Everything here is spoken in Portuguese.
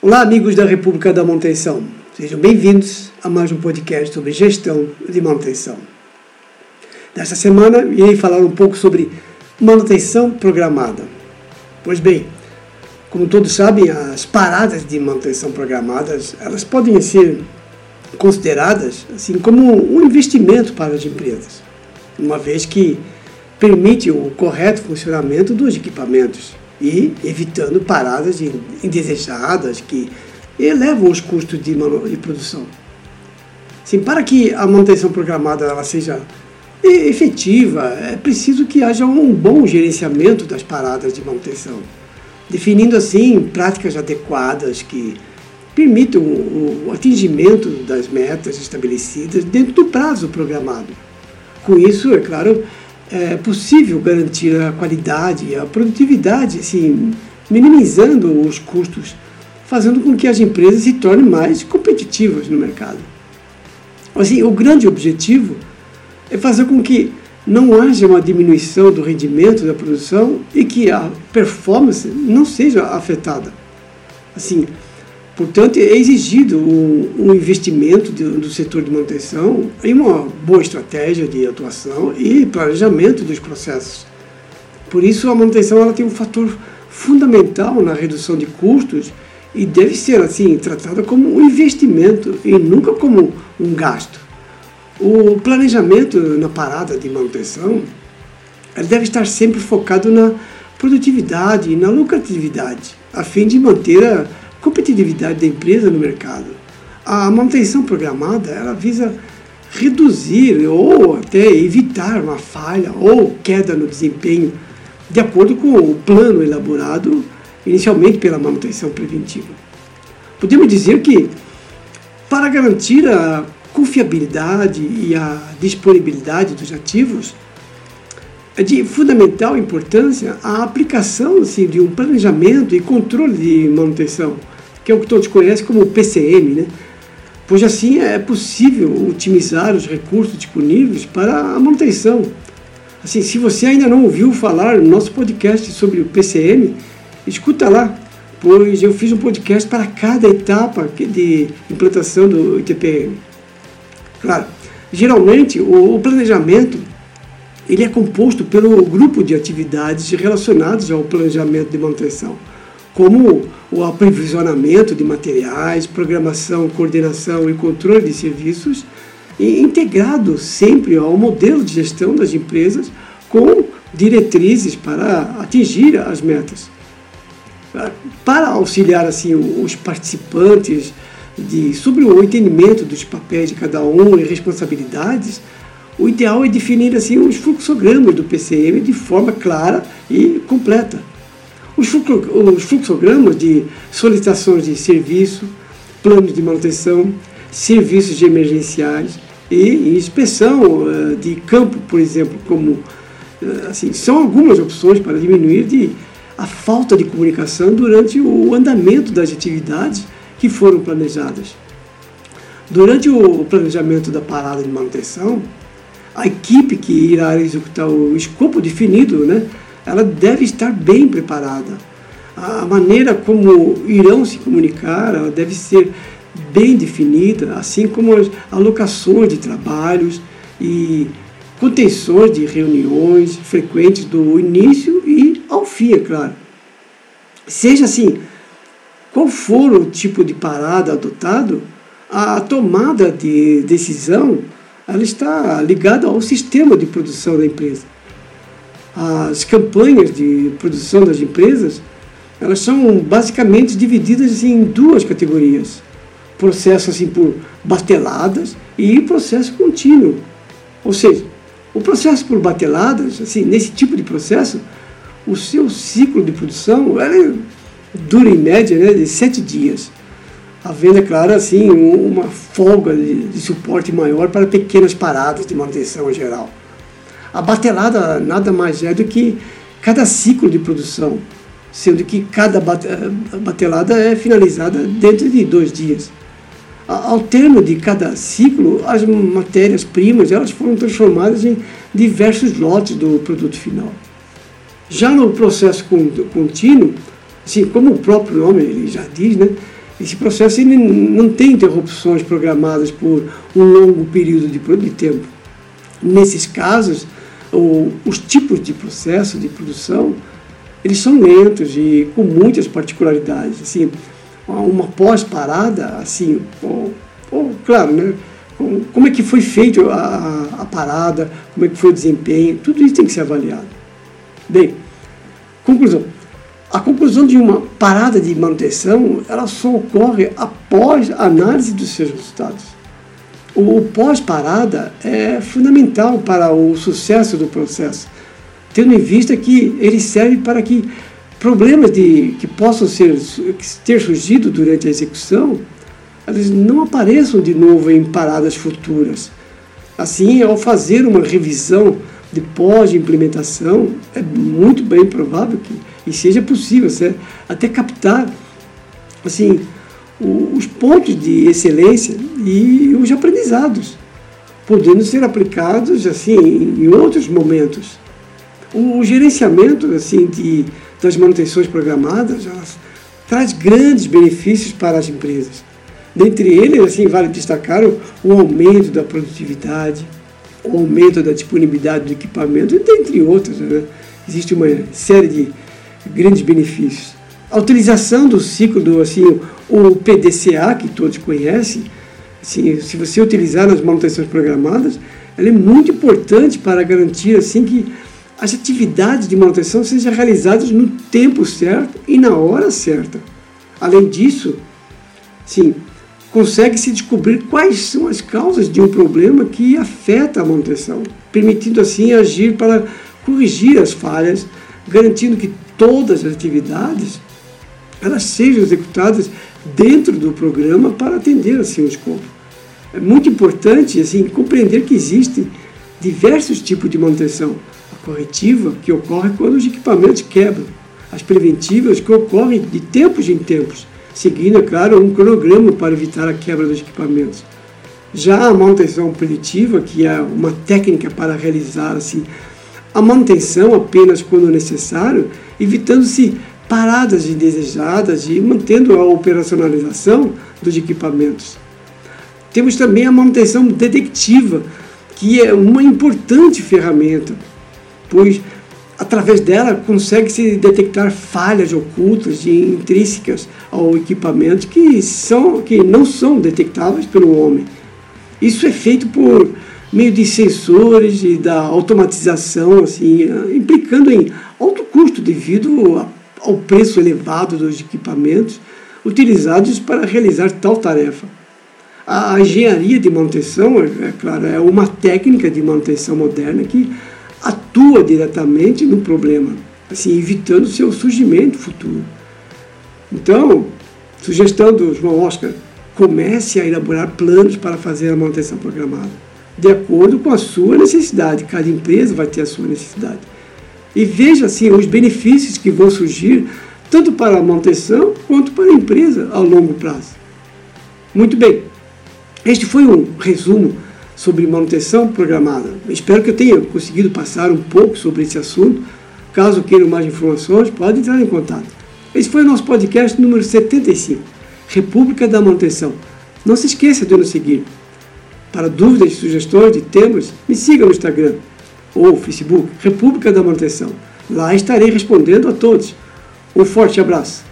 Olá, amigos da República da Manutenção. Sejam bem-vindos a mais um podcast sobre gestão de manutenção. Nesta semana, irei falar um pouco sobre manutenção programada. Pois bem, como todos sabem, as paradas de manutenção programadas, elas podem ser consideradas assim como um investimento para as empresas, uma vez que permite o correto funcionamento dos equipamentos e evitando paradas indesejadas que elevam os custos de, de produção. Sim, para que a manutenção programada ela seja efetiva, é preciso que haja um bom gerenciamento das paradas de manutenção, definindo assim práticas adequadas que permitam o atingimento das metas estabelecidas dentro do prazo programado. Com isso, é claro, é possível garantir a qualidade e a produtividade, assim, minimizando os custos, fazendo com que as empresas se tornem mais competitivas no mercado. Assim, o grande objetivo é fazer com que não haja uma diminuição do rendimento da produção e que a performance não seja afetada. Assim, Portanto, é exigido um, um investimento de, do setor de manutenção em uma boa estratégia de atuação e planejamento dos processos. Por isso, a manutenção ela tem um fator fundamental na redução de custos e deve ser assim tratada como um investimento e nunca como um gasto. O planejamento na parada de manutenção deve estar sempre focado na produtividade e na lucratividade, a fim de manter a competitividade da empresa no mercado. A manutenção programada ela visa reduzir ou até evitar uma falha ou queda no desempenho de acordo com o plano elaborado inicialmente pela manutenção preventiva. Podemos dizer que para garantir a confiabilidade e a disponibilidade dos ativos, é de fundamental importância a aplicação assim, de um planejamento e controle de manutenção, que é o que todos conhecem como PCM, né? pois assim é possível otimizar os recursos disponíveis para a manutenção. Assim, se você ainda não ouviu falar no nosso podcast sobre o PCM, escuta lá, pois eu fiz um podcast para cada etapa de implantação do ITPM. Claro, geralmente o planejamento ele é composto pelo grupo de atividades relacionadas ao planejamento de manutenção, como o aprovisionamento de materiais, programação, coordenação e controle de serviços, integrado sempre ao modelo de gestão das empresas com diretrizes para atingir as metas. Para auxiliar assim os participantes de, sobre o entendimento dos papéis de cada um e responsabilidades, o ideal é definir assim os fluxogramas do PCM de forma clara e completa. Os, fluxogramas de solicitações de serviço, planos de manutenção, serviços de emergenciais e inspeção uh, de campo, por exemplo, como uh, assim, são algumas opções para diminuir de, a falta de comunicação durante o andamento das atividades que foram planejadas. Durante o planejamento da parada de manutenção, a equipe que irá executar o escopo definido, né, ela deve estar bem preparada. A maneira como irão se comunicar deve ser bem definida, assim como as alocações de trabalhos e contenções de reuniões frequentes do início e ao fim, é claro. Seja assim, qual for o tipo de parada adotado, a tomada de decisão ela está ligada ao sistema de produção da empresa. As campanhas de produção das empresas, elas são basicamente divididas em duas categorias. Processo assim por bateladas e processo contínuo. Ou seja, o processo por bateladas, assim, nesse tipo de processo, o seu ciclo de produção ela dura em média né, de sete dias havendo, é claro, assim, uma folga de, de, suporte maior para pequenas paradas de manutenção em geral. A batelada nada mais é do que cada ciclo de produção, sendo que cada batelada é finalizada dentro de dois dias. Ao termo de cada ciclo, as matérias-primas elas foram transformadas em diversos lotes do produto final. Já no processo contínuo, assim como o próprio nome já diz, né, Esse processo ele não tem interrupções programadas por um longo período de tempo. Nesses casos, o, os tipos de processo de produção eles são lentos e com muitas particularidades. Assim, uma pós-parada, assim, ou, ou, claro, né, como é que foi feito a, a, parada, como é que foi o desempenho, tudo isso tem que ser avaliado. Bem, conclusão. A conclusão de uma parada de manutenção, ela só ocorre após a análise dos seus resultados. O pós-parada é fundamental para o sucesso do processo, tendo em vista que ele serve para que problemas de, que possam ser, ter surgido durante a execução, eles não apareçam de novo em paradas futuras. Assim, ao fazer uma revisão de pós-implementação, é muito bem provável que e seja possível até captar assim, os pontos de excelência e os aprendizados, podendo ser aplicados assim em outros momentos. O gerenciamento assim de das manutenções programadas, traz grandes benefícios para as empresas. Dentre eles, assim, vale destacar o, o aumento da produtividade, o aumento da disponibilidade do equipamento, dentre outros. Né? Existe uma série de grandes benefícios. A utilização do ciclo do assim, o PDCA, que todos conhecem, assim, se você utilizar nas manutenções programadas, ela é muito importante para garantir assim que as atividades de manutenção sejam realizadas no tempo certo e na hora certa. Além disso, sim, consegue-se descobrir quais são as causas de um problema que afeta a manutenção, permitindo assim agir para corrigir as falhas, garantindo que todas as atividades elas sejam executadas dentro do programa para atender assim o escopo. É muito importante assim compreender que existem diversos tipos de manutenção corretiva, que ocorre quando os equipamentos quebram, as preventivas, que ocorrem de tempos em tempos, seguindo, é claro, um cronograma para evitar a quebra dos equipamentos. Já a manutenção preditiva, que é uma técnica para realizar assim, a manutenção apenas quando necessário, evitando-se paradas indesejadas e mantendo a operacionalização dos equipamentos. Temos também a manutenção detectiva, que é uma importante ferramenta pois através dela consegue-se detectar falhas ocultas e intrínsecas ao equipamento que, são, que não são detectáveis pelo homem. Isso é feito por meio de sensores e da automatização, assim, implicando em alto custo devido ao preço elevado dos equipamentos utilizados para realizar tal tarefa. A engenharia de manutenção, é claro, é uma técnica de manutenção moderna que atua diretamente no problema, assim, evitando seu surgimento futuro. Então, sugestão do João Oscar, comece a elaborar planos para fazer a manutenção programada, de acordo com a sua necessidade. Cada empresa vai ter a sua necessidade. E veja assim os benefícios que vão surgir tanto para a manutenção quanto para a empresa ao longo prazo. Muito bem. Este foi um resumo sobre manutenção programada. Espero que eu tenha conseguido passar um pouco sobre esse assunto. Caso queiram mais informações, pode entrar em contato. Esse foi o nosso podcast número 75, República da Manutenção. Não se esqueça de nos seguir. Para dúvidas e sugestões de temas, me siga no Instagram ou Facebook, República da Manutenção. Lá estarei respondendo a todos. Um forte abraço.